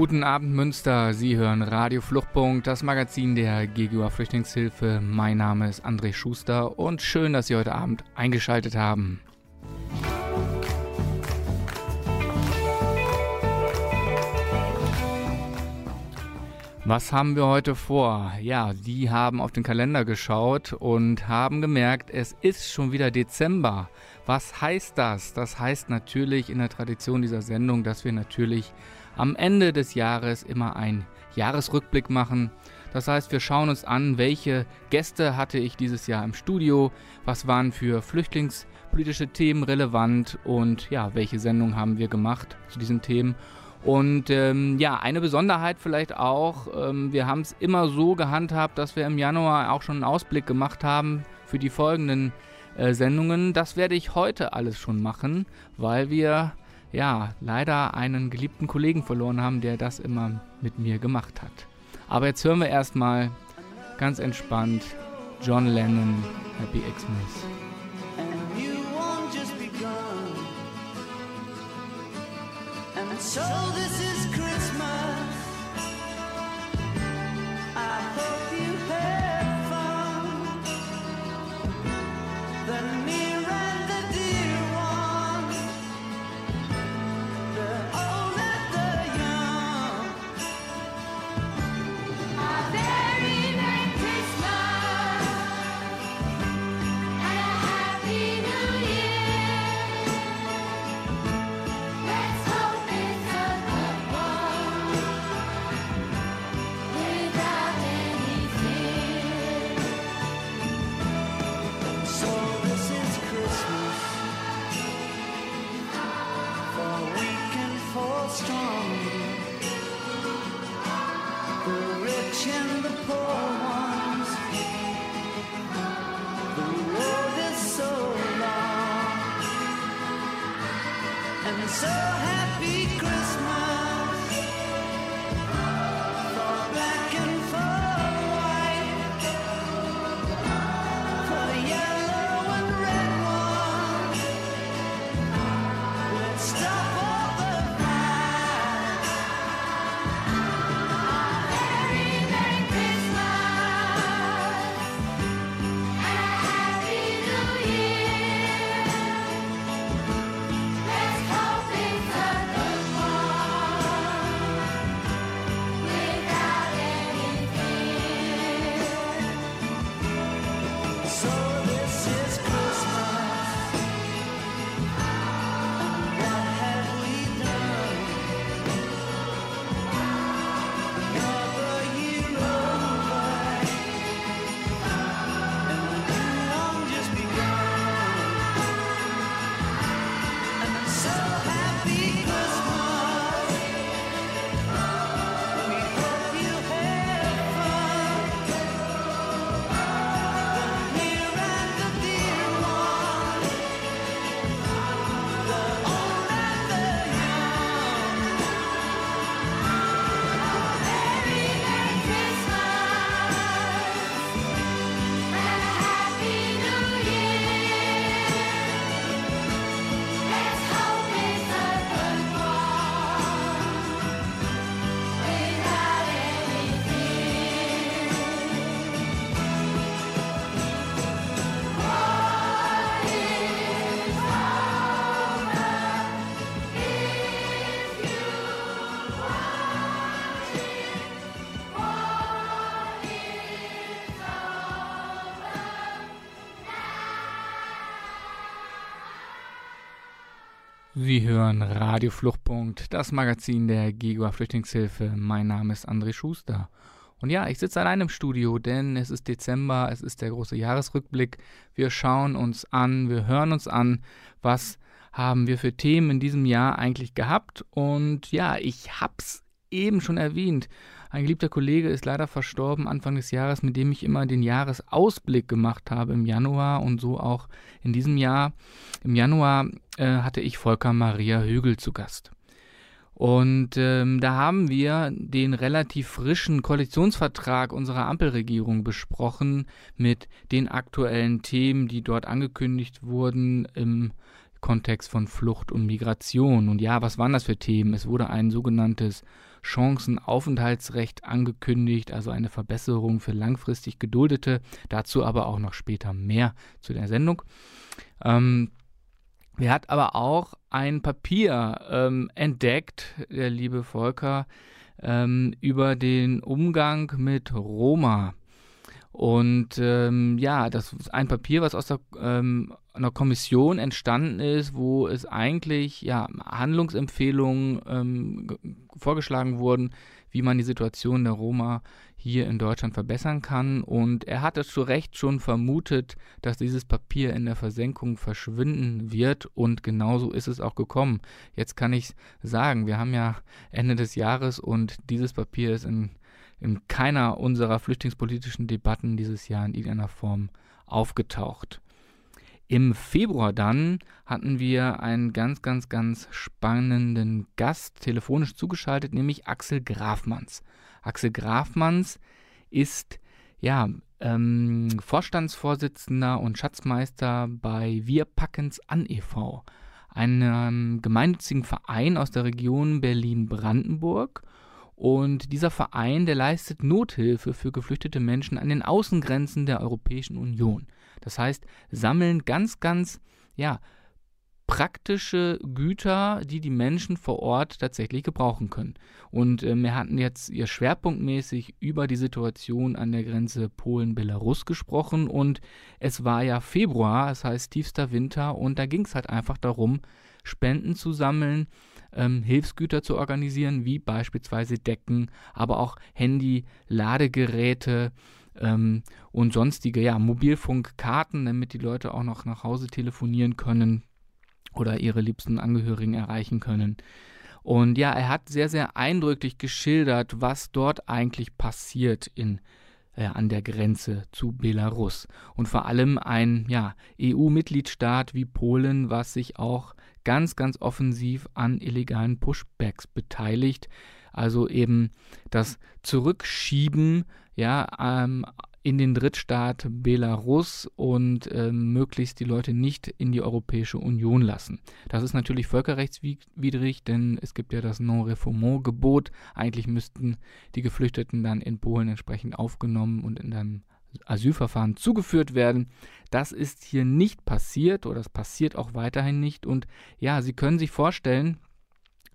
Guten Abend Münster, Sie hören Radio Fluchtpunkt, das Magazin der GGUA Flüchtlingshilfe. Mein Name ist André Schuster und schön, dass Sie heute Abend eingeschaltet haben. Was haben wir heute vor? Ja, die haben auf den Kalender geschaut und haben gemerkt, es ist schon wieder Dezember. Was heißt das? Das heißt natürlich in der Tradition dieser Sendung, dass wir natürlich am Ende des Jahres immer einen Jahresrückblick machen. Das heißt, wir schauen uns an, welche Gäste hatte ich dieses Jahr im Studio, was waren für flüchtlingspolitische Themen relevant und ja, welche Sendungen haben wir gemacht zu diesen Themen. Und ähm, ja, eine Besonderheit vielleicht auch, ähm, wir haben es immer so gehandhabt, dass wir im Januar auch schon einen Ausblick gemacht haben für die folgenden äh, Sendungen. Das werde ich heute alles schon machen, weil wir ja, leider einen geliebten Kollegen verloren haben, der das immer mit mir gemacht hat. Aber jetzt hören wir erstmal ganz entspannt John Lennon, Happy Xmas. So this is Christmas. Sie hören Radio Fluchtpunkt, das Magazin der GEGUA Flüchtlingshilfe. Mein Name ist André Schuster. Und ja, ich sitze allein im Studio, denn es ist Dezember, es ist der große Jahresrückblick. Wir schauen uns an, wir hören uns an, was haben wir für Themen in diesem Jahr eigentlich gehabt. Und ja, ich hab's eben schon erwähnt. Ein geliebter Kollege ist leider verstorben Anfang des Jahres, mit dem ich immer den Jahresausblick gemacht habe im Januar und so auch in diesem Jahr. Im Januar äh, hatte ich Volker Maria Hügel zu Gast. Und ähm, da haben wir den relativ frischen Koalitionsvertrag unserer Ampelregierung besprochen mit den aktuellen Themen, die dort angekündigt wurden im Kontext von Flucht und Migration. Und ja, was waren das für Themen? Es wurde ein sogenanntes Chancenaufenthaltsrecht angekündigt, also eine Verbesserung für langfristig Geduldete. Dazu aber auch noch später mehr zu der Sendung. Ähm, er hat aber auch ein Papier ähm, entdeckt, der liebe Volker, ähm, über den Umgang mit Roma. Und ähm, ja, das ist ein Papier, was aus der, ähm, einer Kommission entstanden ist, wo es eigentlich ja, Handlungsempfehlungen ähm, vorgeschlagen wurden, wie man die Situation der Roma hier in Deutschland verbessern kann. Und er hatte zu Recht schon vermutet, dass dieses Papier in der Versenkung verschwinden wird. Und genauso ist es auch gekommen. Jetzt kann ich sagen, wir haben ja Ende des Jahres und dieses Papier ist in, in keiner unserer flüchtlingspolitischen Debatten dieses Jahr in irgendeiner Form aufgetaucht. Im Februar dann hatten wir einen ganz, ganz, ganz spannenden Gast telefonisch zugeschaltet, nämlich Axel Grafmanns. Axel Grafmanns ist ja ähm, Vorstandsvorsitzender und Schatzmeister bei Wir Packens an e.V., einem gemeinnützigen Verein aus der Region Berlin-Brandenburg. Und dieser Verein, der leistet Nothilfe für geflüchtete Menschen an den Außengrenzen der Europäischen Union. Das heißt, sammeln ganz, ganz, ja, praktische Güter, die die Menschen vor Ort tatsächlich gebrauchen können. Und ähm, wir hatten jetzt ihr schwerpunktmäßig über die Situation an der Grenze Polen-Belarus gesprochen und es war ja Februar, das heißt tiefster Winter und da ging es halt einfach darum, Spenden zu sammeln, ähm, Hilfsgüter zu organisieren, wie beispielsweise Decken, aber auch Handy, Ladegeräte, ähm, und sonstige ja, Mobilfunkkarten, damit die Leute auch noch nach Hause telefonieren können oder ihre liebsten Angehörigen erreichen können. Und ja, er hat sehr, sehr eindrücklich geschildert, was dort eigentlich passiert in äh, an der Grenze zu Belarus. Und vor allem ein ja, EU-Mitgliedstaat wie Polen, was sich auch ganz, ganz offensiv an illegalen Pushbacks beteiligt. Also eben das Zurückschieben ja, ähm, in den Drittstaat Belarus und ähm, möglichst die Leute nicht in die Europäische Union lassen. Das ist natürlich völkerrechtswidrig, denn es gibt ja das Non-Refoulement-Gebot. Eigentlich müssten die Geflüchteten dann in Polen entsprechend aufgenommen und in einem Asylverfahren zugeführt werden. Das ist hier nicht passiert oder das passiert auch weiterhin nicht. Und ja, Sie können sich vorstellen,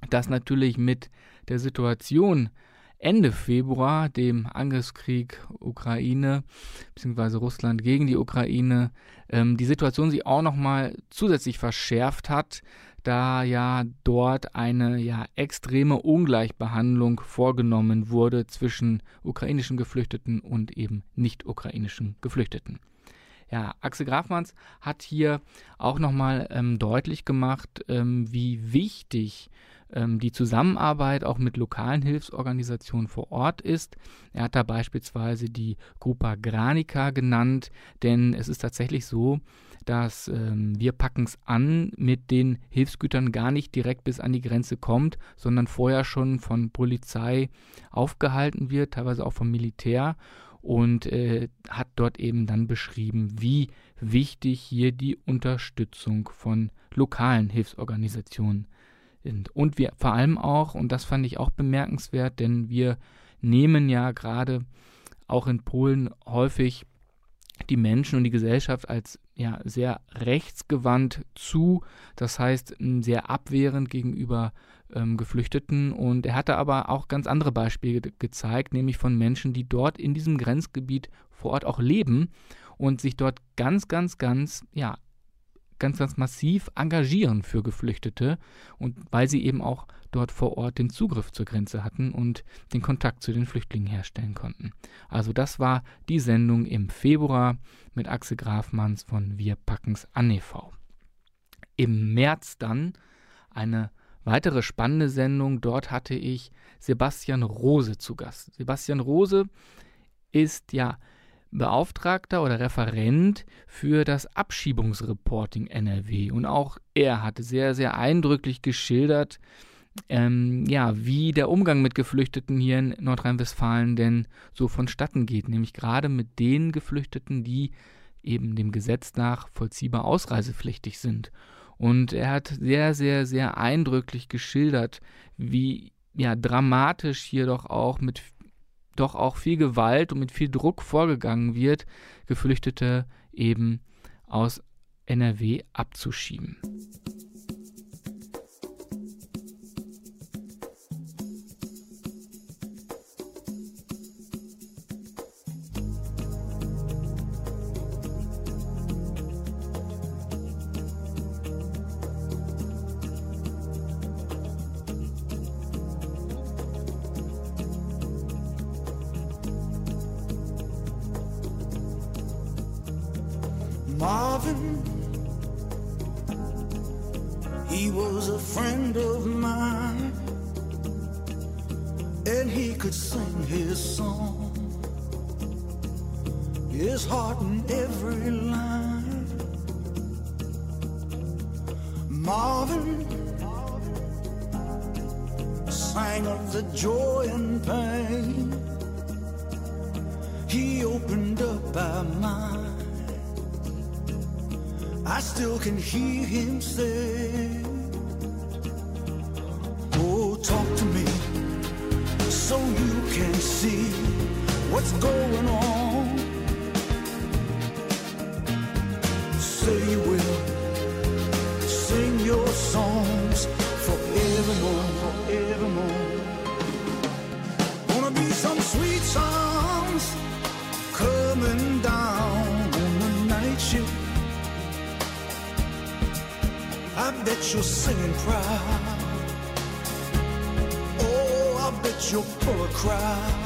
dass natürlich mit der Situation Ende Februar, dem Angriffskrieg Ukraine bzw. Russland gegen die Ukraine, ähm, die Situation sich auch nochmal zusätzlich verschärft hat, da ja dort eine ja extreme Ungleichbehandlung vorgenommen wurde zwischen ukrainischen Geflüchteten und eben nicht ukrainischen Geflüchteten. Ja, Axel Grafmanns hat hier auch nochmal ähm, deutlich gemacht, ähm, wie wichtig ähm, die Zusammenarbeit auch mit lokalen Hilfsorganisationen vor Ort ist. Er hat da beispielsweise die Grupa Granica genannt, denn es ist tatsächlich so, dass ähm, wir packen es an mit den Hilfsgütern gar nicht direkt bis an die Grenze kommt, sondern vorher schon von Polizei aufgehalten wird, teilweise auch vom Militär und äh, hat dort eben dann beschrieben, wie wichtig hier die Unterstützung von lokalen Hilfsorganisationen sind. Und wir vor allem auch, und das fand ich auch bemerkenswert, denn wir nehmen ja gerade auch in Polen häufig die Menschen und die Gesellschaft als ja, sehr rechtsgewandt zu, das heißt sehr abwehrend gegenüber ähm, Geflüchteten. Und er hatte aber auch ganz andere Beispiele ge gezeigt, nämlich von Menschen, die dort in diesem Grenzgebiet vor Ort auch leben und sich dort ganz, ganz, ganz, ja, ganz, ganz massiv engagieren für Geflüchtete und weil sie eben auch dort vor Ort den Zugriff zur Grenze hatten und den Kontakt zu den Flüchtlingen herstellen konnten. Also das war die Sendung im Februar mit Axel Grafmanns von Wir packen's an e.V. Im März dann eine weitere spannende Sendung. Dort hatte ich Sebastian Rose zu Gast. Sebastian Rose ist ja Beauftragter oder Referent für das Abschiebungsreporting NRW. Und auch er hatte sehr, sehr eindrücklich geschildert, ähm, ja, wie der Umgang mit Geflüchteten hier in Nordrhein-Westfalen denn so vonstatten geht. Nämlich gerade mit den Geflüchteten, die eben dem Gesetz nach vollziehbar ausreisepflichtig sind. Und er hat sehr, sehr, sehr eindrücklich geschildert, wie ja, dramatisch hier doch auch mit doch auch viel Gewalt und mit viel Druck vorgegangen wird, Geflüchtete eben aus NRW abzuschieben. Say you will sing your songs forevermore, forevermore. Gonna be some sweet songs coming down on the night shift. I bet you're singing proud. Oh, I bet you'll pull a crowd.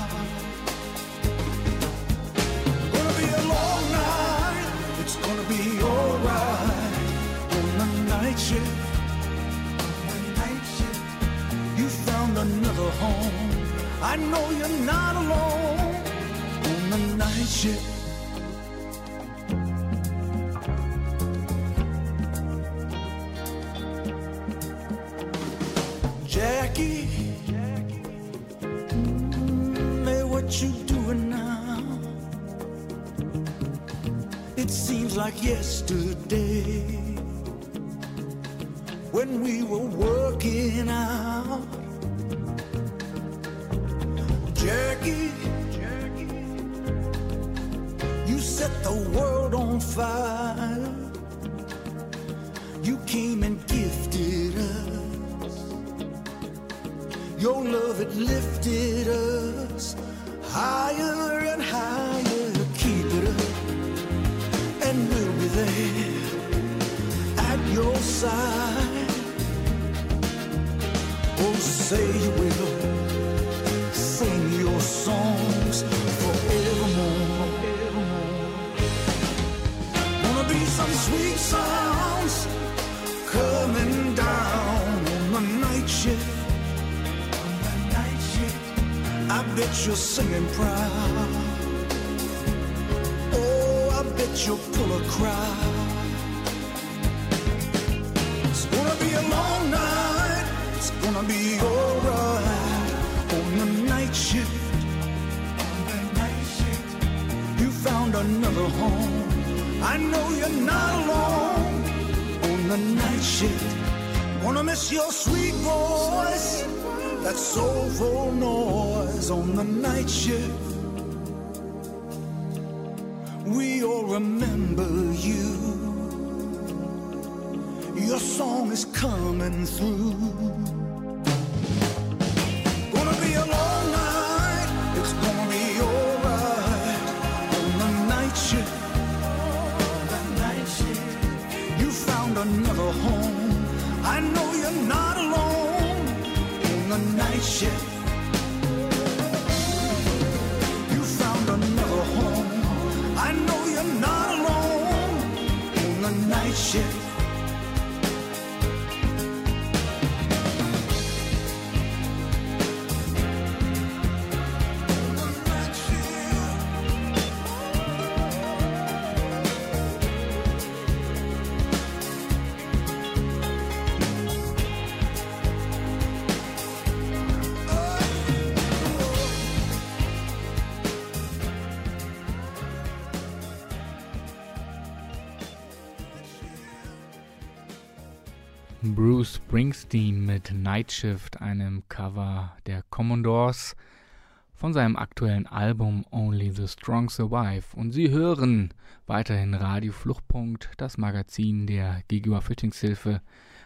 Home. I know you're not alone on the night shift. You're singing proud. Oh, I bet you'll pull a crowd. It's gonna be a long night. It's gonna be alright on the night shift. You found another home. I know you're not alone on the night shift. Wanna miss your sweet voice, that soulful noise on the night shift. We all remember you. Your song is coming through. Bruce Springsteen mit Night Shift, einem Cover der Commodores von seinem aktuellen Album Only the Strong Survive. Und Sie hören weiterhin Radio Fluchtpunkt, das Magazin der GGUA Flüchtlingshilfe.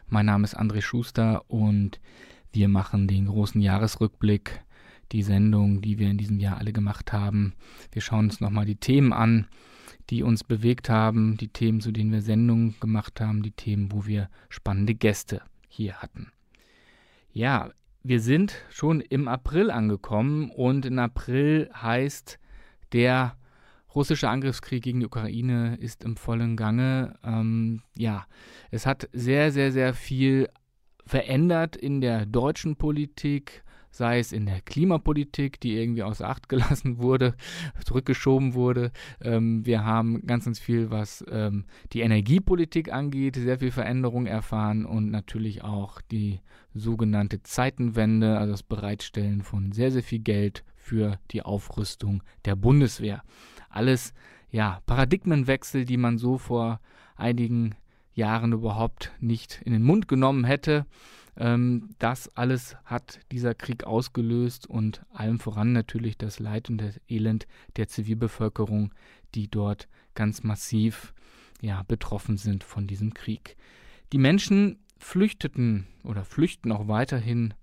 Mein Name ist André Schuster und wir machen den großen Jahresrückblick, die Sendung, die wir in diesem Jahr alle gemacht haben. Wir schauen uns nochmal die Themen an die uns bewegt haben, die Themen, zu denen wir Sendungen gemacht haben, die Themen, wo wir spannende Gäste hier hatten. Ja, wir sind schon im April angekommen und in April heißt der russische Angriffskrieg gegen die Ukraine ist im vollen Gange. Ähm, ja, es hat sehr, sehr, sehr viel verändert in der deutschen Politik sei es in der Klimapolitik, die irgendwie außer Acht gelassen wurde, zurückgeschoben wurde. Ähm, wir haben ganz, ganz viel, was ähm, die Energiepolitik angeht, sehr viel Veränderung erfahren und natürlich auch die sogenannte Zeitenwende, also das Bereitstellen von sehr, sehr viel Geld für die Aufrüstung der Bundeswehr. Alles, ja, Paradigmenwechsel, die man so vor einigen Jahren überhaupt nicht in den Mund genommen hätte. Ähm, das alles hat dieser Krieg ausgelöst und allem voran natürlich das Leid und das Elend der Zivilbevölkerung, die dort ganz massiv ja, betroffen sind von diesem Krieg. Die Menschen flüchteten oder flüchten auch weiterhin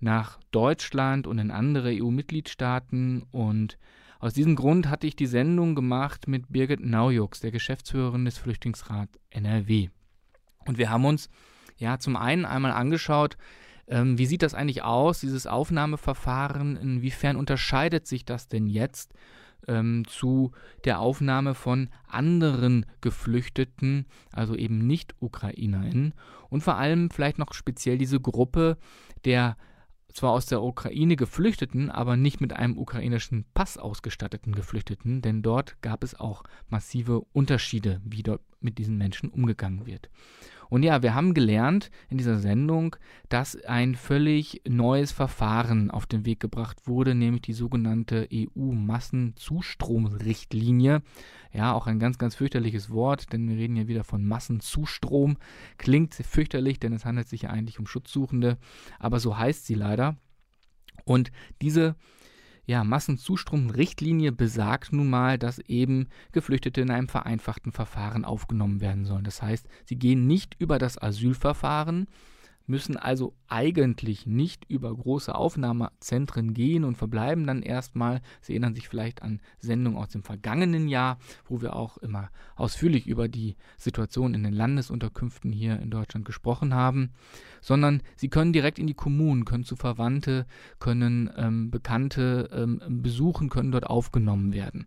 nach Deutschland und in andere EU-Mitgliedstaaten und aus diesem Grund hatte ich die Sendung gemacht mit Birgit Naujux, der Geschäftsführerin des Flüchtlingsrats NRW. Und wir haben uns ja, zum einen einmal angeschaut, ähm, wie sieht das eigentlich aus, dieses Aufnahmeverfahren, inwiefern unterscheidet sich das denn jetzt ähm, zu der Aufnahme von anderen Geflüchteten, also eben nicht UkrainerInnen und vor allem vielleicht noch speziell diese Gruppe der zwar aus der Ukraine geflüchteten, aber nicht mit einem ukrainischen Pass ausgestatteten Geflüchteten, denn dort gab es auch massive Unterschiede, wie dort mit diesen Menschen umgegangen wird. Und ja, wir haben gelernt in dieser Sendung, dass ein völlig neues Verfahren auf den Weg gebracht wurde, nämlich die sogenannte EU-Massenzustromrichtlinie. Ja, auch ein ganz, ganz fürchterliches Wort, denn wir reden ja wieder von Massenzustrom. Klingt fürchterlich, denn es handelt sich ja eigentlich um Schutzsuchende, aber so heißt sie leider. Und diese ja, Massenzustromrichtlinie besagt nun mal, dass eben Geflüchtete in einem vereinfachten Verfahren aufgenommen werden sollen. Das heißt, sie gehen nicht über das Asylverfahren, müssen also eigentlich nicht über große Aufnahmezentren gehen und verbleiben dann erstmal. Sie erinnern sich vielleicht an Sendungen aus dem vergangenen Jahr, wo wir auch immer ausführlich über die Situation in den Landesunterkünften hier in Deutschland gesprochen haben, sondern sie können direkt in die Kommunen, können zu Verwandte, können ähm, Bekannte ähm, besuchen, können dort aufgenommen werden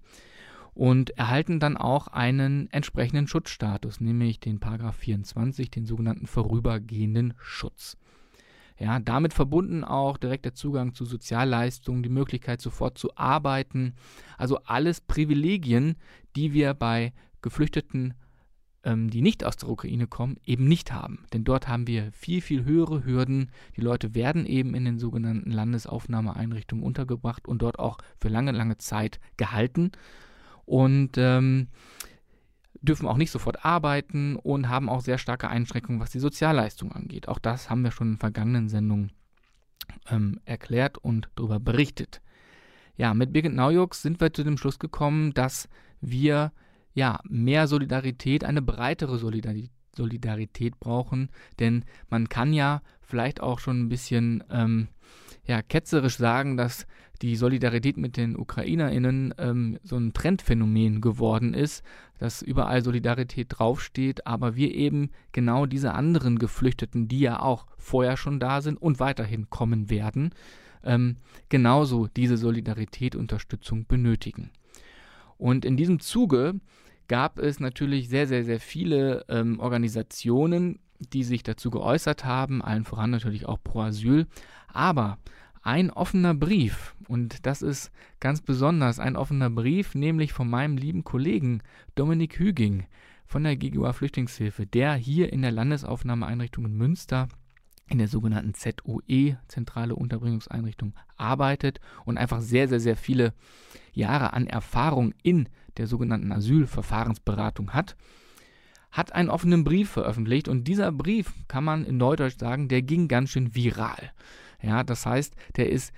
und erhalten dann auch einen entsprechenden Schutzstatus, nämlich den Paragraph 24, den sogenannten vorübergehenden Schutz. Ja, damit verbunden auch direkt der Zugang zu Sozialleistungen, die Möglichkeit sofort zu arbeiten, also alles Privilegien, die wir bei Geflüchteten, ähm, die nicht aus der Ukraine kommen, eben nicht haben. Denn dort haben wir viel, viel höhere Hürden. Die Leute werden eben in den sogenannten Landesaufnahmeeinrichtungen untergebracht und dort auch für lange, lange Zeit gehalten und ähm, dürfen auch nicht sofort arbeiten und haben auch sehr starke Einschränkungen, was die Sozialleistung angeht. Auch das haben wir schon in vergangenen Sendungen ähm, erklärt und darüber berichtet. Ja, mit Birgit Naujux sind wir zu dem Schluss gekommen, dass wir ja mehr Solidarität, eine breitere Solidarität, Solidarität brauchen, denn man kann ja vielleicht auch schon ein bisschen ähm, ja, ketzerisch sagen, dass die Solidarität mit den UkrainerInnen ähm, so ein Trendphänomen geworden ist, dass überall Solidarität draufsteht, aber wir eben genau diese anderen Geflüchteten, die ja auch vorher schon da sind und weiterhin kommen werden, ähm, genauso diese Solidarität, Unterstützung benötigen. Und in diesem Zuge gab es natürlich sehr, sehr, sehr viele ähm, Organisationen, die sich dazu geäußert haben, allen voran natürlich auch pro Asyl. Aber ein offener Brief, und das ist ganz besonders ein offener Brief, nämlich von meinem lieben Kollegen Dominik Hüging von der GGUA Flüchtlingshilfe, der hier in der Landesaufnahmeeinrichtung in Münster in der sogenannten ZOE, Zentrale Unterbringungseinrichtung, arbeitet und einfach sehr, sehr, sehr viele Jahre an Erfahrung in der sogenannten Asylverfahrensberatung hat hat einen offenen Brief veröffentlicht und dieser Brief, kann man in Neudeutsch sagen, der ging ganz schön viral. Ja, das heißt, der ist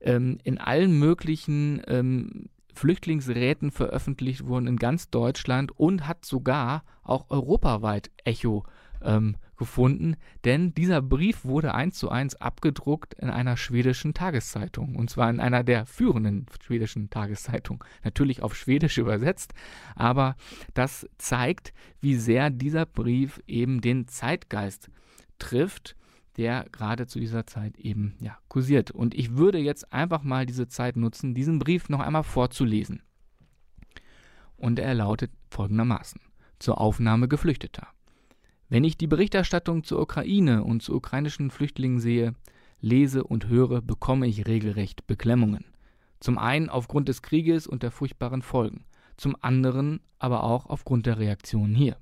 ähm, in allen möglichen ähm, Flüchtlingsräten veröffentlicht worden in ganz Deutschland und hat sogar auch europaweit Echo ähm, gefunden, denn dieser Brief wurde eins zu eins abgedruckt in einer schwedischen Tageszeitung. Und zwar in einer der führenden schwedischen Tageszeitungen, natürlich auf Schwedisch übersetzt, aber das zeigt, wie sehr dieser Brief eben den Zeitgeist trifft der gerade zu dieser Zeit eben ja, kursiert. Und ich würde jetzt einfach mal diese Zeit nutzen, diesen Brief noch einmal vorzulesen. Und er lautet folgendermaßen zur Aufnahme Geflüchteter. Wenn ich die Berichterstattung zur Ukraine und zu ukrainischen Flüchtlingen sehe, lese und höre, bekomme ich regelrecht Beklemmungen. Zum einen aufgrund des Krieges und der furchtbaren Folgen, zum anderen aber auch aufgrund der Reaktionen hier.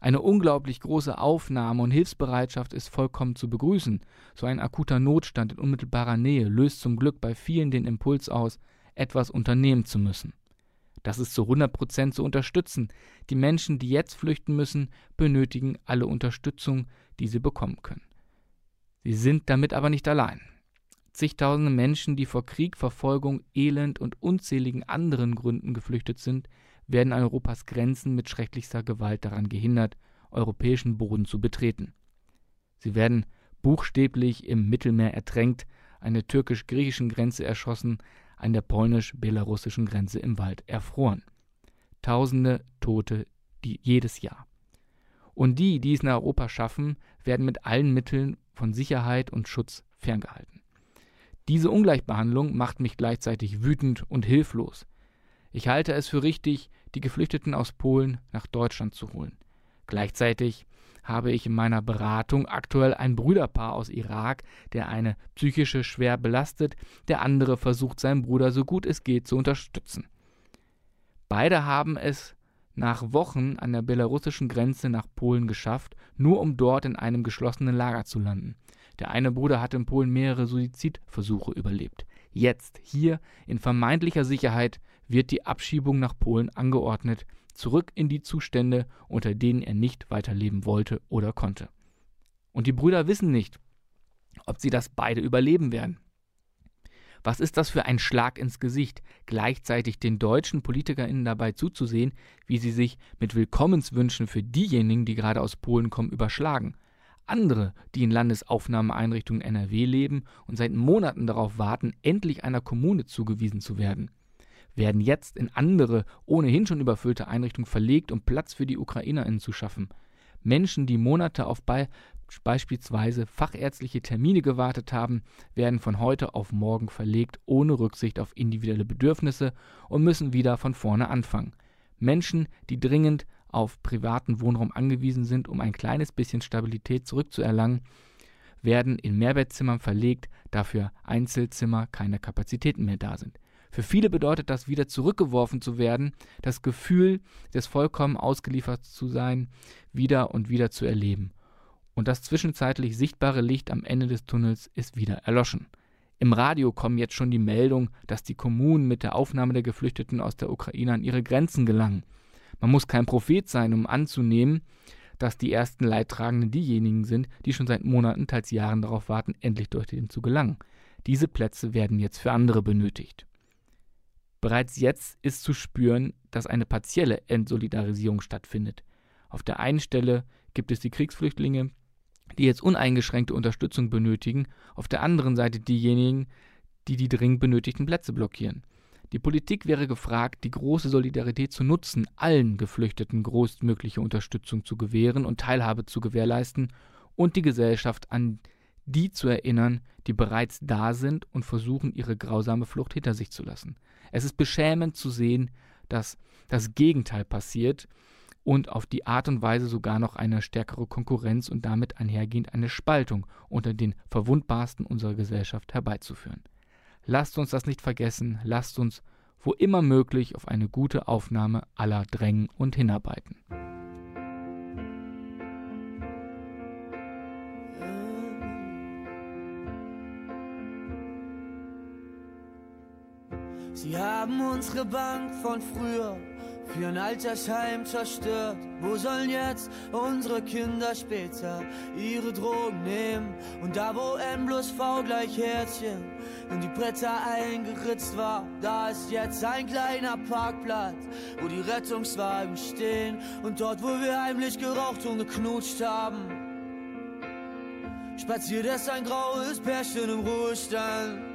Eine unglaublich große Aufnahme und Hilfsbereitschaft ist vollkommen zu begrüßen. So ein akuter Notstand in unmittelbarer Nähe löst zum Glück bei vielen den Impuls aus, etwas unternehmen zu müssen. Das ist zu 100 Prozent zu unterstützen. Die Menschen, die jetzt flüchten müssen, benötigen alle Unterstützung, die sie bekommen können. Sie sind damit aber nicht allein. Zigtausende Menschen, die vor Krieg, Verfolgung, Elend und unzähligen anderen Gründen geflüchtet sind, werden an Europas Grenzen mit schrecklichster Gewalt daran gehindert, europäischen Boden zu betreten. Sie werden buchstäblich im Mittelmeer ertränkt, an der türkisch-griechischen Grenze erschossen, an der polnisch-belarussischen Grenze im Wald erfroren. Tausende Tote die, jedes Jahr. Und die, die es nach Europa schaffen, werden mit allen Mitteln von Sicherheit und Schutz ferngehalten. Diese Ungleichbehandlung macht mich gleichzeitig wütend und hilflos. Ich halte es für richtig, die Geflüchteten aus Polen nach Deutschland zu holen. Gleichzeitig habe ich in meiner Beratung aktuell ein Brüderpaar aus Irak, der eine psychische schwer belastet, der andere versucht seinen Bruder so gut es geht zu unterstützen. Beide haben es nach Wochen an der belarussischen Grenze nach Polen geschafft, nur um dort in einem geschlossenen Lager zu landen. Der eine Bruder hat in Polen mehrere Suizidversuche überlebt. Jetzt, hier, in vermeintlicher Sicherheit, wird die Abschiebung nach Polen angeordnet, zurück in die Zustände, unter denen er nicht weiterleben wollte oder konnte. Und die Brüder wissen nicht, ob sie das beide überleben werden. Was ist das für ein Schlag ins Gesicht, gleichzeitig den deutschen PolitikerInnen dabei zuzusehen, wie sie sich mit Willkommenswünschen für diejenigen, die gerade aus Polen kommen, überschlagen. Andere, die in Landesaufnahmeeinrichtungen NRW leben und seit Monaten darauf warten, endlich einer Kommune zugewiesen zu werden werden jetzt in andere, ohnehin schon überfüllte Einrichtungen verlegt, um Platz für die UkrainerInnen zu schaffen. Menschen, die Monate auf be beispielsweise fachärztliche Termine gewartet haben, werden von heute auf morgen verlegt, ohne Rücksicht auf individuelle Bedürfnisse und müssen wieder von vorne anfangen. Menschen, die dringend auf privaten Wohnraum angewiesen sind, um ein kleines bisschen Stabilität zurückzuerlangen, werden in Mehrbettzimmern verlegt, dafür Einzelzimmer keine Kapazitäten mehr da sind. Für viele bedeutet das, wieder zurückgeworfen zu werden, das Gefühl des vollkommen ausgeliefert zu sein, wieder und wieder zu erleben. Und das zwischenzeitlich sichtbare Licht am Ende des Tunnels ist wieder erloschen. Im Radio kommen jetzt schon die Meldungen, dass die Kommunen mit der Aufnahme der Geflüchteten aus der Ukraine an ihre Grenzen gelangen. Man muss kein Prophet sein, um anzunehmen, dass die ersten Leidtragenden diejenigen sind, die schon seit Monaten, teils Jahren darauf warten, endlich dorthin zu gelangen. Diese Plätze werden jetzt für andere benötigt. Bereits jetzt ist zu spüren, dass eine partielle Entsolidarisierung stattfindet. Auf der einen Stelle gibt es die Kriegsflüchtlinge, die jetzt uneingeschränkte Unterstützung benötigen, auf der anderen Seite diejenigen, die die dringend benötigten Plätze blockieren. Die Politik wäre gefragt, die große Solidarität zu nutzen, allen Geflüchteten größtmögliche Unterstützung zu gewähren und Teilhabe zu gewährleisten und die Gesellschaft an die zu erinnern, die bereits da sind und versuchen, ihre grausame Flucht hinter sich zu lassen. Es ist beschämend zu sehen, dass das Gegenteil passiert und auf die Art und Weise sogar noch eine stärkere Konkurrenz und damit einhergehend eine Spaltung unter den Verwundbarsten unserer Gesellschaft herbeizuführen. Lasst uns das nicht vergessen, lasst uns, wo immer möglich, auf eine gute Aufnahme aller drängen und hinarbeiten. Sie haben unsere Bank von früher für ein Altersheim zerstört. Wo sollen jetzt unsere Kinder später ihre Drogen nehmen? Und da, wo N plus V gleich Herzchen in die Bretter eingeritzt war, da ist jetzt ein kleiner Parkplatz, wo die Rettungswagen stehen. Und dort, wo wir heimlich geraucht und geknutscht haben, spaziert es ein graues Pärchen im Ruhestand.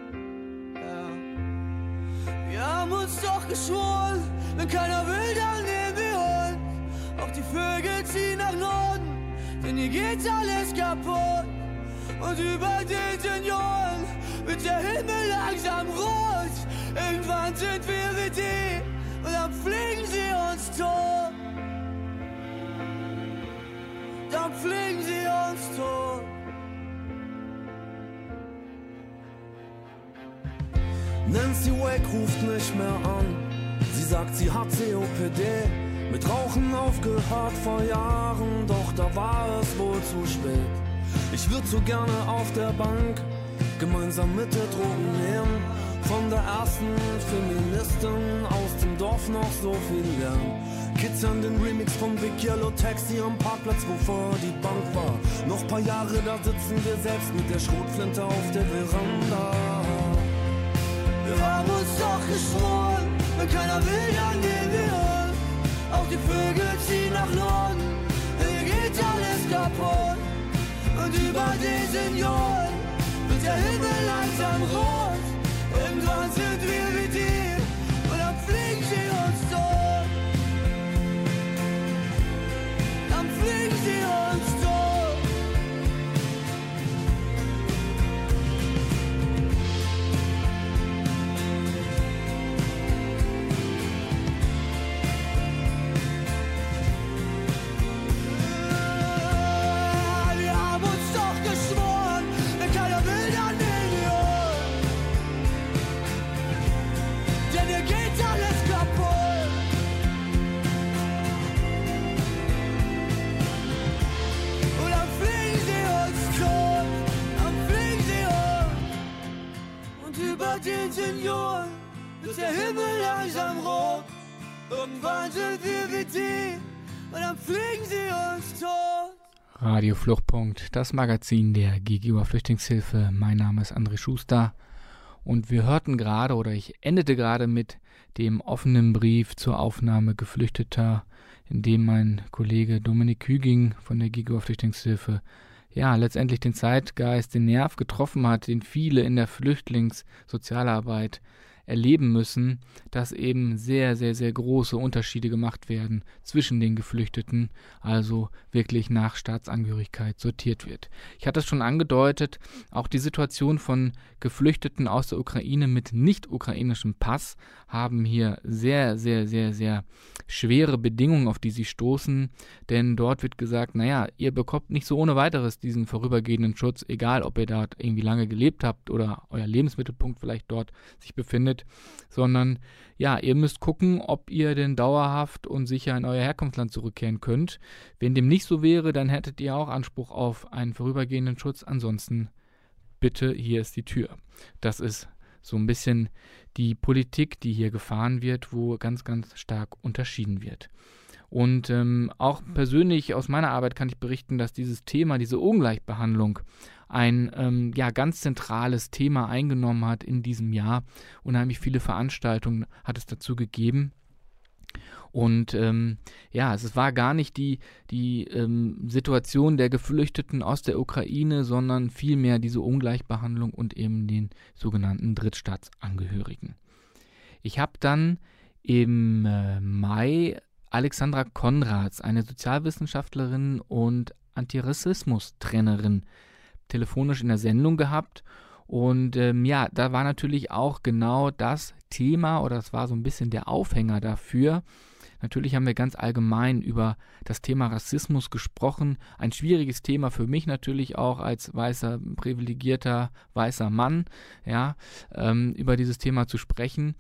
Wir haben uns doch geschworen, wenn keiner will, dann nehmen wir uns. Auch die Vögel ziehen nach Norden, denn hier geht alles kaputt. Und über den Senioren wird der Himmel langsam rot. Irgendwann sind wir wie die und dann fliegen sie uns tot. Dann fliegen sie uns tot. Nancy Wake ruft nicht mehr an. Sie sagt, sie hat COPD. Mit Rauchen aufgehört vor Jahren, doch da war es wohl zu spät. Ich würde so gerne auf der Bank gemeinsam mit der Drogen nehmen. Von der ersten Feministin aus dem Dorf noch so viel lernen. Kids an den Remix vom Big Yellow Taxi am Parkplatz, wovor die Bank war. Noch paar Jahre, da sitzen wir selbst mit der Schrotflinte auf der Veranda. Wir haben uns doch geschworen, wenn keiner will, dann gehen wir uns. Auch die Vögel ziehen nach Norden, hier geht alles kaputt. Und über den Senioren wird der Himmel langsam rot. Irgendwann sind wir wie die Fluchtpunkt, das Magazin der GGUA Flüchtlingshilfe. Mein Name ist André Schuster und wir hörten gerade oder ich endete gerade mit dem offenen Brief zur Aufnahme Geflüchteter, in dem mein Kollege Dominik Hüging von der GGUA Flüchtlingshilfe ja letztendlich den Zeitgeist, den Nerv getroffen hat, den viele in der Flüchtlingssozialarbeit erleben müssen, dass eben sehr, sehr, sehr große Unterschiede gemacht werden zwischen den Geflüchteten, also wirklich nach Staatsangehörigkeit sortiert wird. Ich hatte es schon angedeutet, auch die Situation von Geflüchteten aus der Ukraine mit nicht ukrainischem Pass haben hier sehr, sehr, sehr, sehr schwere Bedingungen, auf die sie stoßen, denn dort wird gesagt, naja, ihr bekommt nicht so ohne weiteres diesen vorübergehenden Schutz, egal ob ihr dort irgendwie lange gelebt habt oder euer Lebensmittelpunkt vielleicht dort sich befindet, sondern ja, ihr müsst gucken, ob ihr denn dauerhaft und sicher in euer Herkunftsland zurückkehren könnt. Wenn dem nicht so wäre, dann hättet ihr auch Anspruch auf einen vorübergehenden Schutz. Ansonsten bitte, hier ist die Tür. Das ist so ein bisschen die Politik, die hier gefahren wird, wo ganz, ganz stark unterschieden wird. Und ähm, auch persönlich aus meiner Arbeit kann ich berichten, dass dieses Thema, diese Ungleichbehandlung, ein ähm, ja, ganz zentrales Thema eingenommen hat in diesem Jahr. Unheimlich viele Veranstaltungen hat es dazu gegeben. Und ähm, ja, es war gar nicht die, die ähm, Situation der Geflüchteten aus der Ukraine, sondern vielmehr diese Ungleichbehandlung und eben den sogenannten Drittstaatsangehörigen. Ich habe dann im äh, Mai Alexandra Konrads, eine Sozialwissenschaftlerin und Antirassismus-Trainerin, telefonisch in der Sendung gehabt. Und ähm, ja, da war natürlich auch genau das Thema oder das war so ein bisschen der Aufhänger dafür. Natürlich haben wir ganz allgemein über das Thema Rassismus gesprochen. Ein schwieriges Thema für mich natürlich auch als weißer, privilegierter, weißer Mann, ja, ähm, über dieses Thema zu sprechen.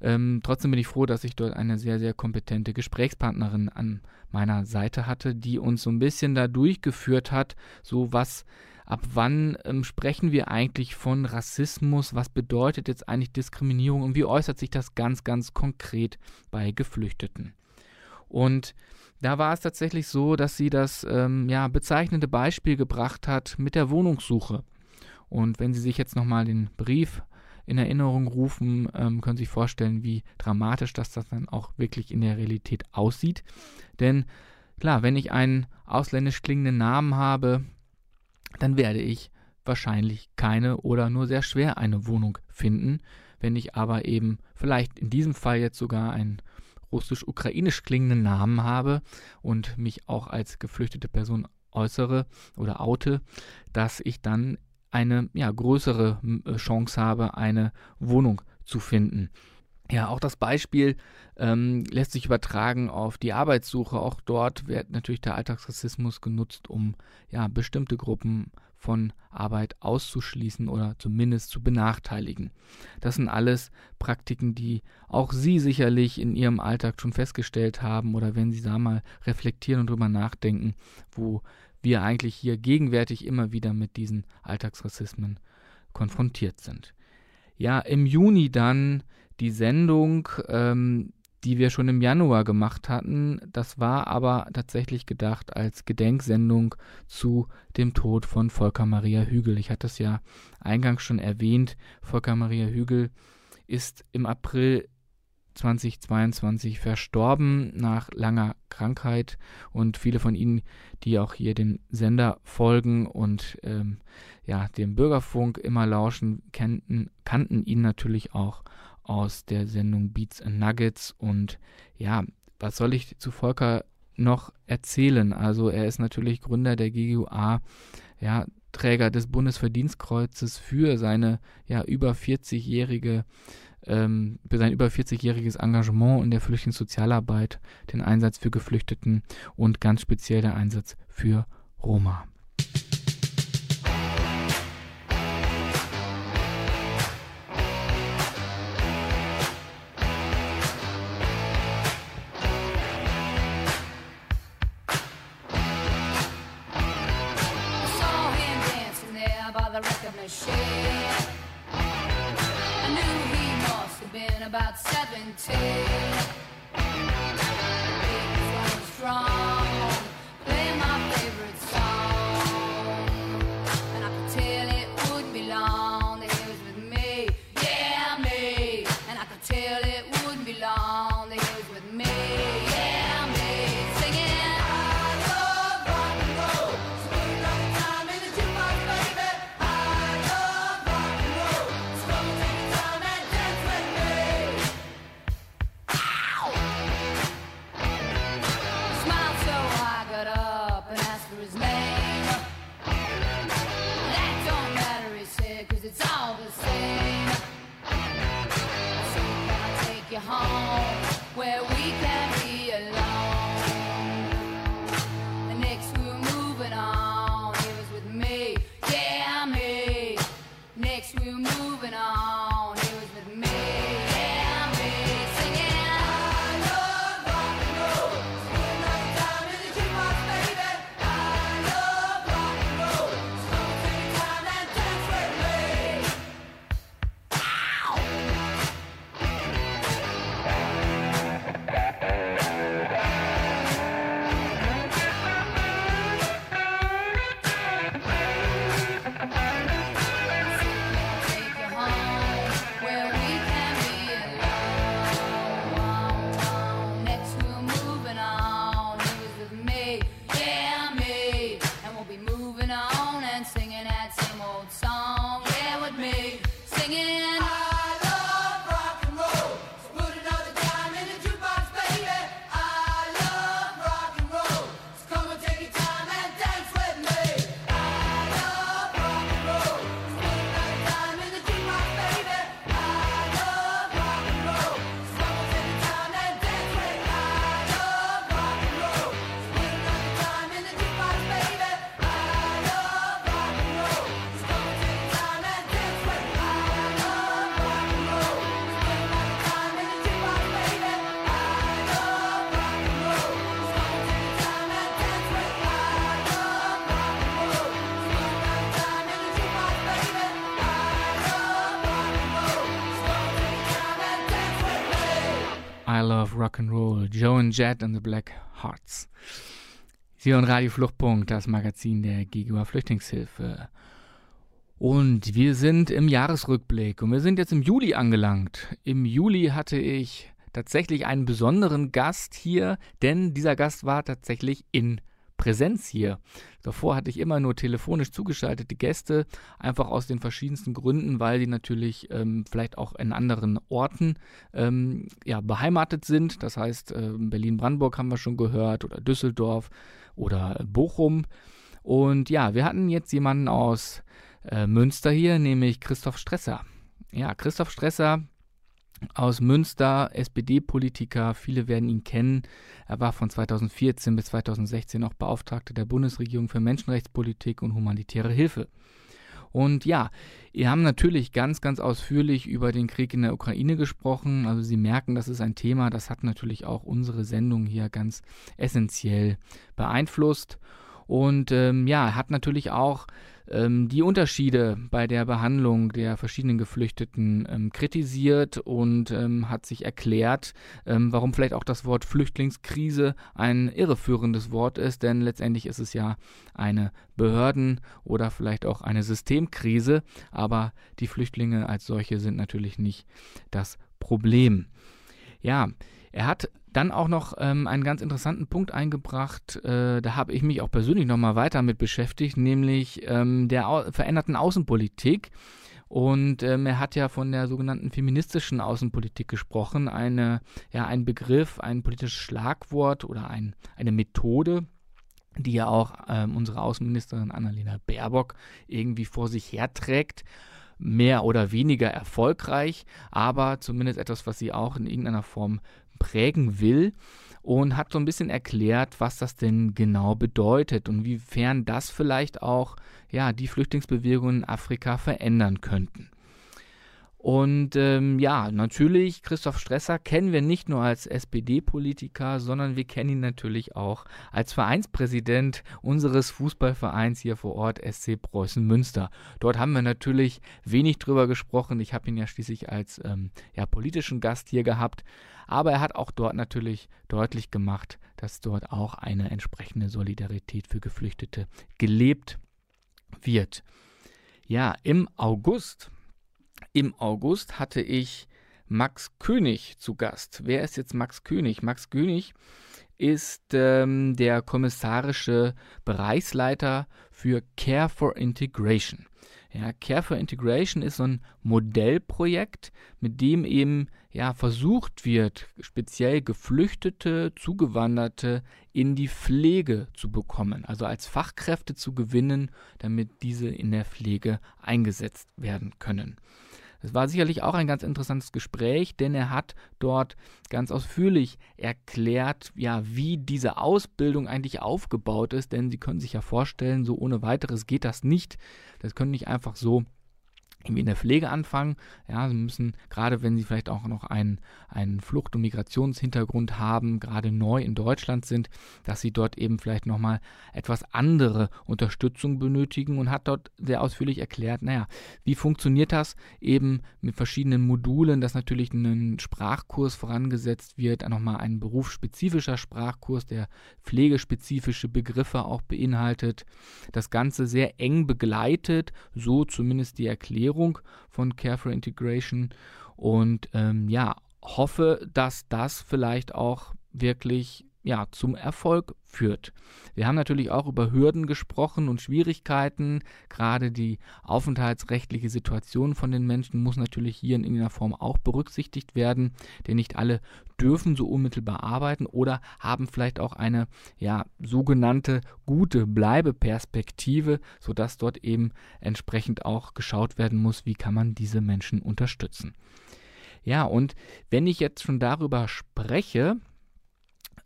Ähm, trotzdem bin ich froh, dass ich dort eine sehr, sehr kompetente Gesprächspartnerin an meiner Seite hatte, die uns so ein bisschen da durchgeführt hat, so was ab wann ähm, sprechen wir eigentlich von Rassismus, was bedeutet jetzt eigentlich Diskriminierung und wie äußert sich das ganz, ganz konkret bei Geflüchteten. Und da war es tatsächlich so, dass sie das ähm, ja, bezeichnende Beispiel gebracht hat mit der Wohnungssuche. Und wenn Sie sich jetzt nochmal den Brief in Erinnerung rufen, ähm, können Sie sich vorstellen, wie dramatisch das, das dann auch wirklich in der Realität aussieht. Denn klar, wenn ich einen ausländisch klingenden Namen habe, dann werde ich wahrscheinlich keine oder nur sehr schwer eine Wohnung finden. Wenn ich aber eben vielleicht in diesem Fall jetzt sogar einen russisch-ukrainisch klingenden Namen habe und mich auch als geflüchtete Person äußere oder oute, dass ich dann eine ja, größere äh, Chance habe, eine Wohnung zu finden. Ja, auch das Beispiel ähm, lässt sich übertragen auf die Arbeitssuche. Auch dort wird natürlich der Alltagsrassismus genutzt, um ja, bestimmte Gruppen von Arbeit auszuschließen oder zumindest zu benachteiligen. Das sind alles Praktiken, die auch Sie sicherlich in Ihrem Alltag schon festgestellt haben oder wenn Sie da mal reflektieren und drüber nachdenken, wo wir eigentlich hier gegenwärtig immer wieder mit diesen Alltagsrassismen konfrontiert sind. Ja, im Juni dann die Sendung, ähm, die wir schon im Januar gemacht hatten. Das war aber tatsächlich gedacht als Gedenksendung zu dem Tod von Volker Maria Hügel. Ich hatte es ja eingangs schon erwähnt. Volker Maria Hügel ist im April 2022 verstorben nach langer Krankheit und viele von Ihnen, die auch hier dem Sender folgen und ähm, ja dem Bürgerfunk immer lauschen, kannten, kannten ihn natürlich auch aus der Sendung Beats and Nuggets und ja, was soll ich zu Volker noch erzählen? Also er ist natürlich Gründer der GUA, ja, Träger des Bundesverdienstkreuzes für seine ja über 40-jährige ähm, für sein über 40-jähriges Engagement in der Flüchtlingssozialarbeit, den Einsatz für Geflüchteten und ganz speziell der Einsatz für Roma. Jet and the Black Hearts. Sie hören Radio Fluchtpunkt, das Magazin der GGUA Flüchtlingshilfe. Und wir sind im Jahresrückblick und wir sind jetzt im Juli angelangt. Im Juli hatte ich tatsächlich einen besonderen Gast hier, denn dieser Gast war tatsächlich in Präsenz hier. Davor hatte ich immer nur telefonisch zugeschaltete Gäste, einfach aus den verschiedensten Gründen, weil die natürlich ähm, vielleicht auch in anderen Orten ähm, ja, beheimatet sind. Das heißt, äh, Berlin-Brandenburg haben wir schon gehört oder Düsseldorf oder Bochum. Und ja, wir hatten jetzt jemanden aus äh, Münster hier, nämlich Christoph Stresser. Ja, Christoph Stresser aus Münster, SPD-Politiker, viele werden ihn kennen. Er war von 2014 bis 2016 auch Beauftragter der Bundesregierung für Menschenrechtspolitik und humanitäre Hilfe. Und ja, wir haben natürlich ganz, ganz ausführlich über den Krieg in der Ukraine gesprochen. Also Sie merken, das ist ein Thema, das hat natürlich auch unsere Sendung hier ganz essentiell beeinflusst. Und ähm, ja, er hat natürlich auch ähm, die Unterschiede bei der Behandlung der verschiedenen Geflüchteten ähm, kritisiert und ähm, hat sich erklärt, ähm, warum vielleicht auch das Wort Flüchtlingskrise ein irreführendes Wort ist, denn letztendlich ist es ja eine Behörden- oder vielleicht auch eine Systemkrise, aber die Flüchtlinge als solche sind natürlich nicht das Problem. Ja, er hat dann auch noch ähm, einen ganz interessanten Punkt eingebracht, äh, da habe ich mich auch persönlich nochmal weiter mit beschäftigt, nämlich ähm, der au veränderten Außenpolitik. Und ähm, er hat ja von der sogenannten feministischen Außenpolitik gesprochen, eine, ja, ein Begriff, ein politisches Schlagwort oder ein, eine Methode, die ja auch ähm, unsere Außenministerin Annalena Baerbock irgendwie vor sich herträgt mehr oder weniger erfolgreich, aber zumindest etwas, was sie auch in irgendeiner Form prägen will und hat so ein bisschen erklärt, was das denn genau bedeutet und wiefern das vielleicht auch ja, die Flüchtlingsbewegungen in Afrika verändern könnten. Und ähm, ja, natürlich, Christoph Stresser kennen wir nicht nur als SPD-Politiker, sondern wir kennen ihn natürlich auch als Vereinspräsident unseres Fußballvereins hier vor Ort, SC Preußen Münster. Dort haben wir natürlich wenig drüber gesprochen. Ich habe ihn ja schließlich als ähm, ja, politischen Gast hier gehabt. Aber er hat auch dort natürlich deutlich gemacht, dass dort auch eine entsprechende Solidarität für Geflüchtete gelebt wird. Ja, im August, im August hatte ich Max König zu Gast. Wer ist jetzt Max König? Max König ist ähm, der kommissarische Bereichsleiter für Care for Integration. Ja, Care for Integration ist so ein Modellprojekt, mit dem eben ja, versucht wird, speziell Geflüchtete, Zugewanderte in die Pflege zu bekommen, also als Fachkräfte zu gewinnen, damit diese in der Pflege eingesetzt werden können. Es war sicherlich auch ein ganz interessantes Gespräch, denn er hat dort ganz ausführlich erklärt, ja, wie diese Ausbildung eigentlich aufgebaut ist, denn Sie können sich ja vorstellen, so ohne weiteres geht das nicht. Das können nicht einfach so irgendwie in der Pflege anfangen. Ja, sie müssen, gerade wenn sie vielleicht auch noch einen, einen Flucht- und Migrationshintergrund haben, gerade neu in Deutschland sind, dass sie dort eben vielleicht nochmal etwas andere Unterstützung benötigen und hat dort sehr ausführlich erklärt, naja, wie funktioniert das eben mit verschiedenen Modulen, dass natürlich ein Sprachkurs vorangesetzt wird, nochmal ein berufsspezifischer Sprachkurs, der pflegespezifische Begriffe auch beinhaltet. Das Ganze sehr eng begleitet, so zumindest die Erklärung Finanzierung von Care for Integration. Und ähm, ja, hoffe, dass das vielleicht auch wirklich ja, zum Erfolg führt. Wir haben natürlich auch über Hürden gesprochen und Schwierigkeiten. Gerade die aufenthaltsrechtliche Situation von den Menschen muss natürlich hier in irgendeiner Form auch berücksichtigt werden, denn nicht alle dürfen so unmittelbar arbeiten oder haben vielleicht auch eine ja, sogenannte gute Bleibeperspektive, sodass dort eben entsprechend auch geschaut werden muss, wie kann man diese Menschen unterstützen. Ja, und wenn ich jetzt schon darüber spreche,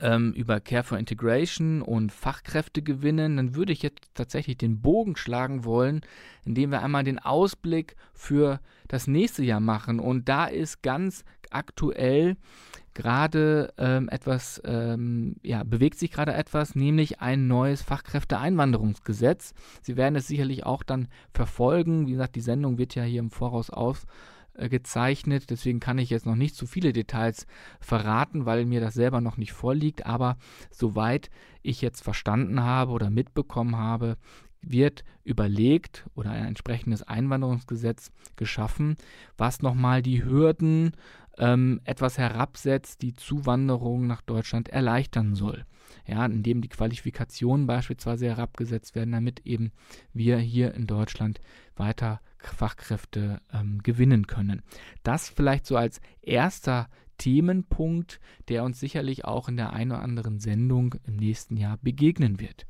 ähm, über Care for Integration und Fachkräfte gewinnen, dann würde ich jetzt tatsächlich den Bogen schlagen wollen, indem wir einmal den Ausblick für das nächste Jahr machen. Und da ist ganz aktuell gerade ähm, etwas, ähm, ja, bewegt sich gerade etwas, nämlich ein neues Fachkräfteeinwanderungsgesetz. Sie werden es sicherlich auch dann verfolgen. Wie gesagt, die Sendung wird ja hier im Voraus auf äh, gezeichnet. Deswegen kann ich jetzt noch nicht zu viele Details verraten, weil mir das selber noch nicht vorliegt. Aber soweit ich jetzt verstanden habe oder mitbekommen habe, wird überlegt oder ein entsprechendes Einwanderungsgesetz geschaffen, was nochmal die Hürden ähm, etwas herabsetzt, die Zuwanderung nach Deutschland erleichtern soll. Ja, indem die Qualifikationen beispielsweise herabgesetzt werden, damit eben wir hier in Deutschland weiter Fachkräfte ähm, gewinnen können. Das vielleicht so als erster Themenpunkt, der uns sicherlich auch in der einen oder anderen Sendung im nächsten Jahr begegnen wird.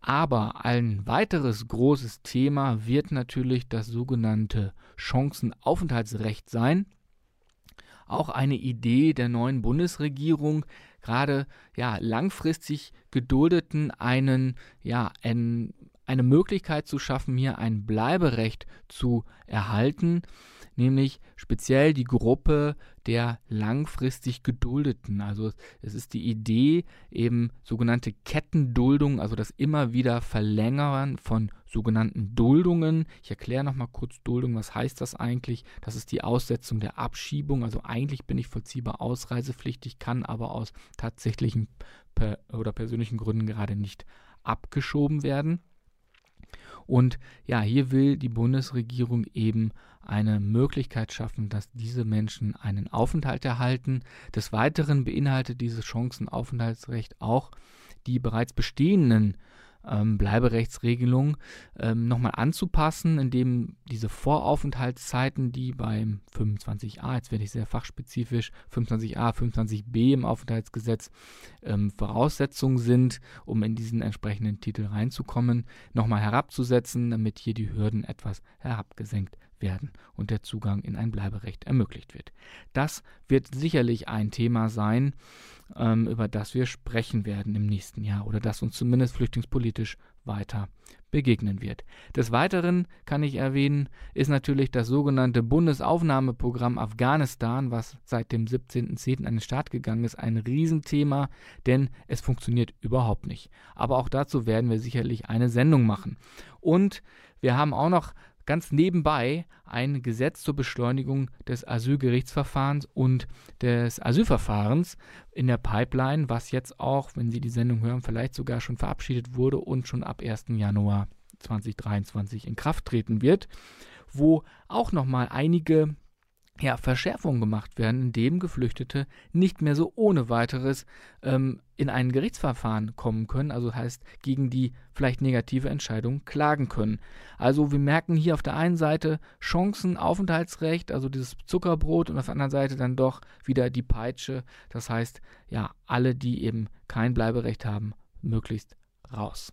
Aber ein weiteres großes Thema wird natürlich das sogenannte Chancenaufenthaltsrecht sein. Auch eine Idee der neuen Bundesregierung, gerade ja langfristig Geduldeten einen ja ein, eine Möglichkeit zu schaffen, hier ein Bleiberecht zu erhalten nämlich speziell die Gruppe der langfristig Geduldeten. Also es ist die Idee, eben sogenannte Kettenduldung, also das immer wieder Verlängern von sogenannten Duldungen. Ich erkläre nochmal kurz Duldung, was heißt das eigentlich? Das ist die Aussetzung der Abschiebung. Also eigentlich bin ich vollziehbar ausreisepflichtig, kann aber aus tatsächlichen oder persönlichen Gründen gerade nicht abgeschoben werden. Und ja, hier will die Bundesregierung eben eine Möglichkeit schaffen, dass diese Menschen einen Aufenthalt erhalten. Des Weiteren beinhaltet dieses Chancenaufenthaltsrecht auch die bereits bestehenden ähm, Bleiberechtsregelung ähm, nochmal anzupassen, indem diese Voraufenthaltszeiten, die beim 25a, jetzt werde ich sehr fachspezifisch, 25a, 25b im Aufenthaltsgesetz ähm, Voraussetzungen sind, um in diesen entsprechenden Titel reinzukommen, nochmal herabzusetzen, damit hier die Hürden etwas herabgesenkt werden und der Zugang in ein Bleiberecht ermöglicht wird. Das wird sicherlich ein Thema sein, ähm, über das wir sprechen werden im nächsten Jahr oder das uns zumindest flüchtlingspolitisch weiter begegnen wird. Des Weiteren kann ich erwähnen, ist natürlich das sogenannte Bundesaufnahmeprogramm Afghanistan, was seit dem 17.10. an den Start gegangen ist, ein Riesenthema, denn es funktioniert überhaupt nicht. Aber auch dazu werden wir sicherlich eine Sendung machen. Und wir haben auch noch ganz nebenbei ein Gesetz zur Beschleunigung des Asylgerichtsverfahrens und des Asylverfahrens in der Pipeline, was jetzt auch, wenn Sie die Sendung hören, vielleicht sogar schon verabschiedet wurde und schon ab 1. Januar 2023 in Kraft treten wird, wo auch nochmal einige ja, Verschärfungen gemacht werden, indem Geflüchtete nicht mehr so ohne weiteres ähm, in ein Gerichtsverfahren kommen können, also heißt gegen die vielleicht negative Entscheidung klagen können. Also wir merken hier auf der einen Seite Chancen, Aufenthaltsrecht, also dieses Zuckerbrot und auf der anderen Seite dann doch wieder die Peitsche, das heißt ja, alle, die eben kein Bleiberecht haben, möglichst raus.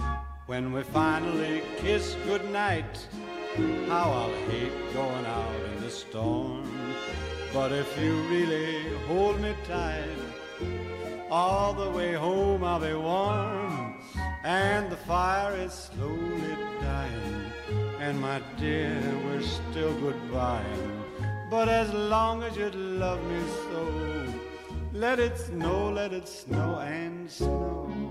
When we finally kiss goodnight, how I'll hate going out in the storm. But if you really hold me tight, all the way home I'll be warm. And the fire is slowly dying, and my dear, we're still goodbying. But as long as you love me so, let it snow, let it snow and snow.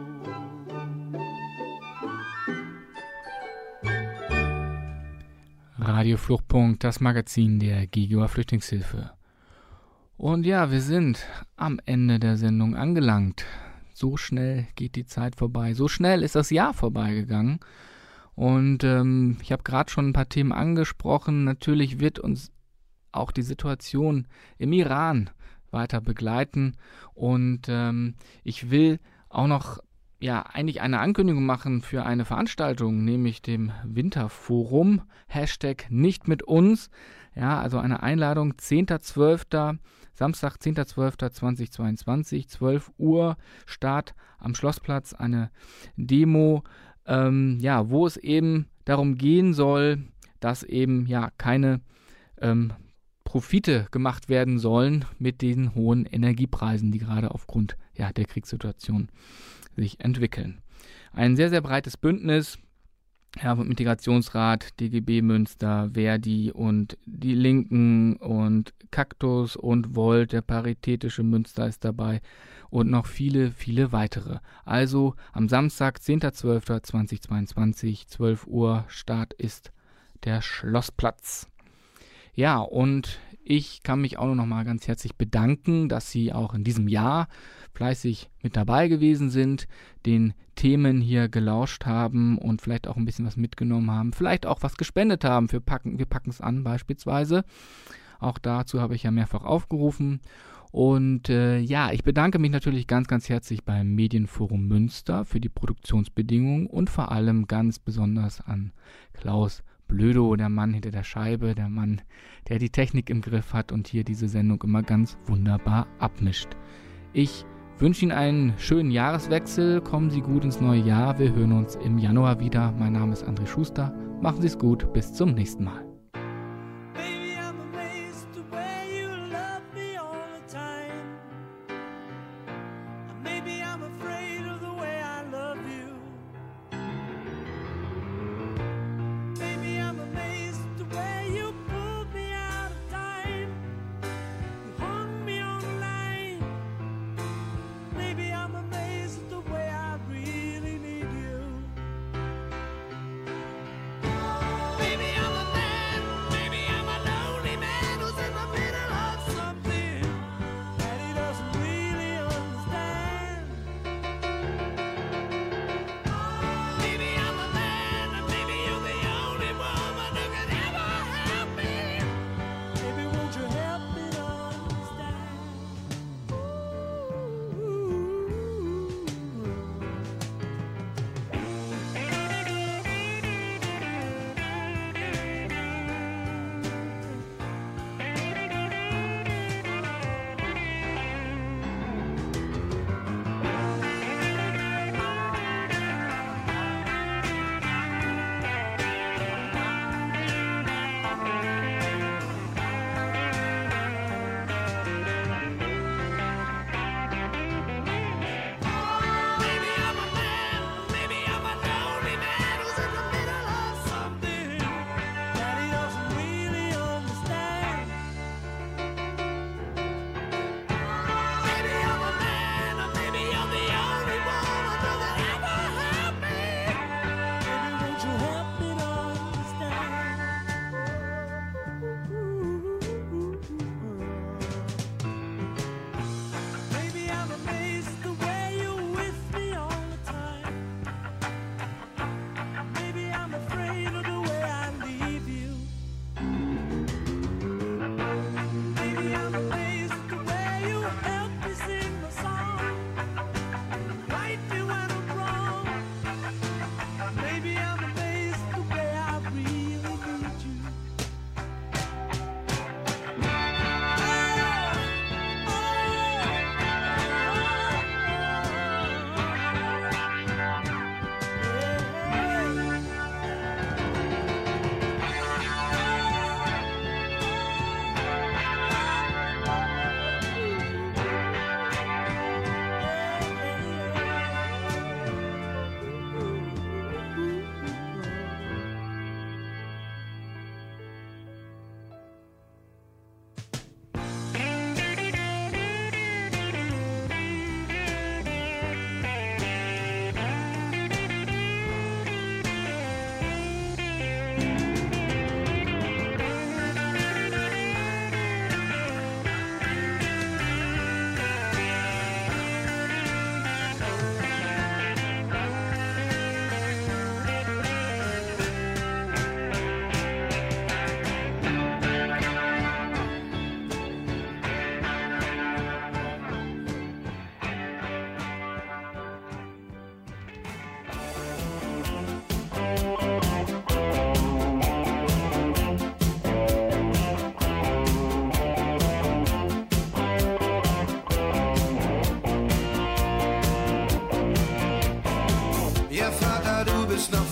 Radio Fluchtpunkt, das Magazin der GGOA Flüchtlingshilfe. Und ja, wir sind am Ende der Sendung angelangt. So schnell geht die Zeit vorbei. So schnell ist das Jahr vorbeigegangen. Und ähm, ich habe gerade schon ein paar Themen angesprochen. Natürlich wird uns auch die Situation im Iran weiter begleiten. Und ähm, ich will auch noch ja eigentlich eine Ankündigung machen für eine Veranstaltung, nämlich dem Winterforum. Hashtag nicht mit uns. Ja, also eine Einladung 10.12. Samstag, 10.12.2022, 12 Uhr, Start am Schlossplatz, eine Demo, ähm, ja, wo es eben darum gehen soll, dass eben ja keine ähm, Profite gemacht werden sollen mit den hohen Energiepreisen, die gerade aufgrund ja, der Kriegssituation sich entwickeln. Ein sehr, sehr breites Bündnis, ja, mit Integrationsrat, DGB Münster, Verdi und die Linken und Kaktus und Volt, der Paritätische Münster ist dabei und noch viele, viele weitere. Also am Samstag, 10.12.2022, 12 Uhr, Start ist der Schlossplatz. Ja, und ich kann mich auch noch mal ganz herzlich bedanken, dass Sie auch in diesem Jahr fleißig mit dabei gewesen sind, den Themen hier gelauscht haben und vielleicht auch ein bisschen was mitgenommen haben, vielleicht auch was gespendet haben für Packen, wir packen es an beispielsweise. Auch dazu habe ich ja mehrfach aufgerufen. Und äh, ja, ich bedanke mich natürlich ganz, ganz herzlich beim Medienforum Münster für die Produktionsbedingungen und vor allem ganz besonders an Klaus Blödo, der Mann hinter der Scheibe, der Mann, der die Technik im Griff hat und hier diese Sendung immer ganz wunderbar abmischt. Ich wünsche Ihnen einen schönen Jahreswechsel. Kommen Sie gut ins neue Jahr. Wir hören uns im Januar wieder. Mein Name ist André Schuster. Machen Sie es gut. Bis zum nächsten Mal.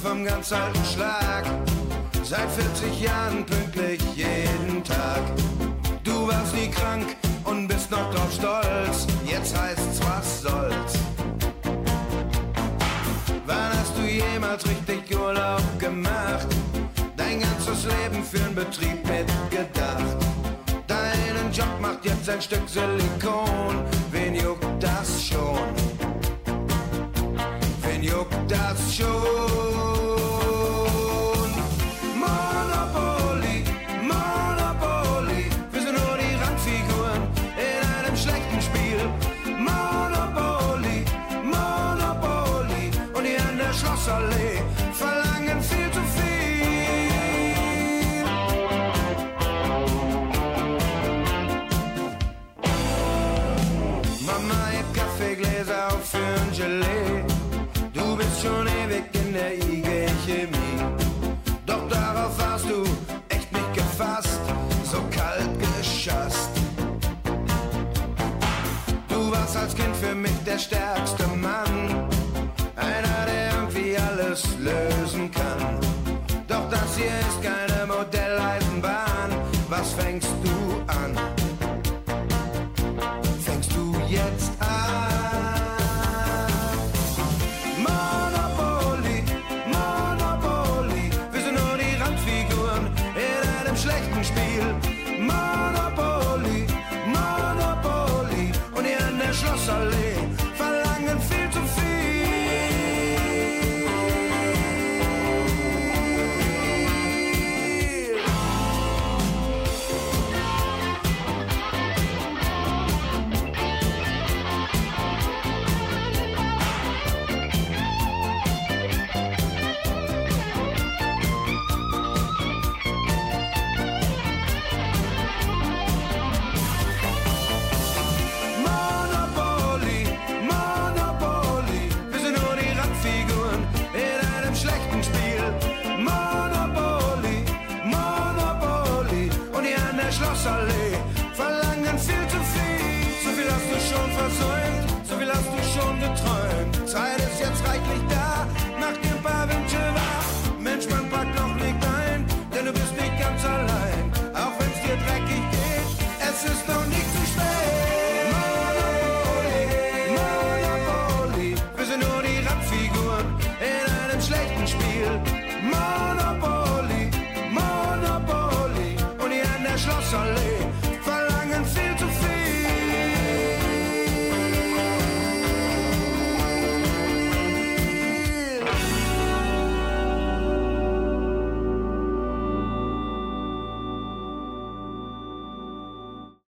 vom ganz alten Schlag. Seit 40 Jahren pünktlich jeden Tag. Du warst nie krank und bist noch drauf stolz. Jetzt heißt's, was soll's. Wann hast du jemals richtig Urlaub gemacht? Dein ganzes Leben für'n Betrieb mitgedacht. Deinen Job macht jetzt ein Stück Silikon. Wen juckt das schon? Wen juckt das schon?